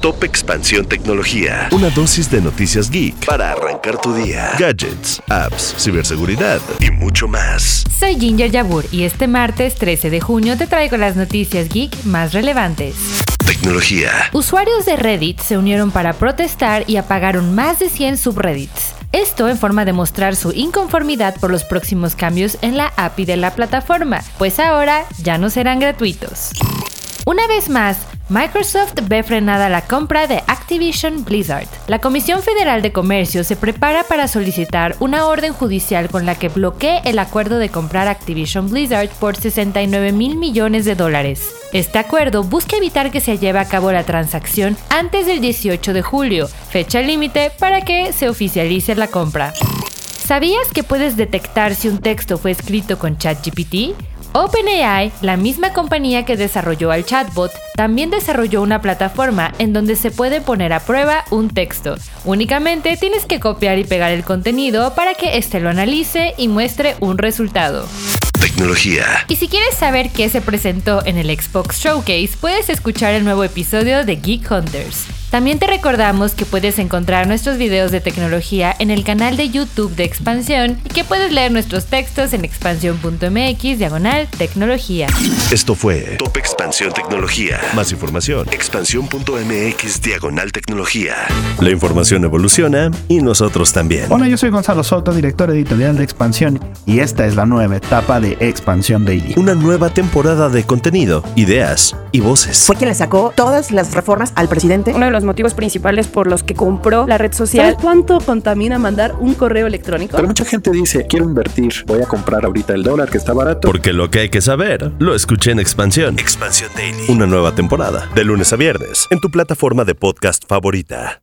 Top Expansión Tecnología. Una dosis de noticias geek para arrancar tu día. Gadgets, apps, ciberseguridad y mucho más. Soy Ginger Yabur y este martes 13 de junio te traigo las noticias geek más relevantes. Tecnología. Usuarios de Reddit se unieron para protestar y apagaron más de 100 subreddits. Esto en forma de mostrar su inconformidad por los próximos cambios en la API de la plataforma, pues ahora ya no serán gratuitos. Una vez más, Microsoft ve frenada la compra de Activision Blizzard. La Comisión Federal de Comercio se prepara para solicitar una orden judicial con la que bloquee el acuerdo de comprar Activision Blizzard por 69 mil millones de dólares. Este acuerdo busca evitar que se lleve a cabo la transacción antes del 18 de julio, fecha límite para que se oficialice la compra. ¿Sabías que puedes detectar si un texto fue escrito con ChatGPT? OpenAI, la misma compañía que desarrolló al chatbot, también desarrolló una plataforma en donde se puede poner a prueba un texto. Únicamente tienes que copiar y pegar el contenido para que éste lo analice y muestre un resultado. Tecnología. Y si quieres saber qué se presentó en el Xbox Showcase, puedes escuchar el nuevo episodio de Geek Hunters. También te recordamos que puedes encontrar nuestros videos de tecnología en el canal de YouTube de Expansión y que puedes leer nuestros textos en expansión.mx diagonal tecnología. Esto fue Top Expansión Tecnología. Más información. Expansión.mx diagonal tecnología. La información evoluciona y nosotros también. Hola, yo soy Gonzalo Soto, director editorial de Expansión, y esta es la nueva etapa de Expansión Daily. Una nueva temporada de contenido, ideas y voces. Fue quien le sacó todas las reformas al presidente. Uno de los motivos principales por los que compró la red social. ¿Sabes cuánto contamina mandar un correo electrónico? Pero mucha gente dice, quiero invertir, voy a comprar ahorita el dólar que está barato. Porque lo que hay que saber, lo escuché en Expansión. Expansión Daily. Una nueva temporada, de lunes a viernes, en tu plataforma de podcast favorita.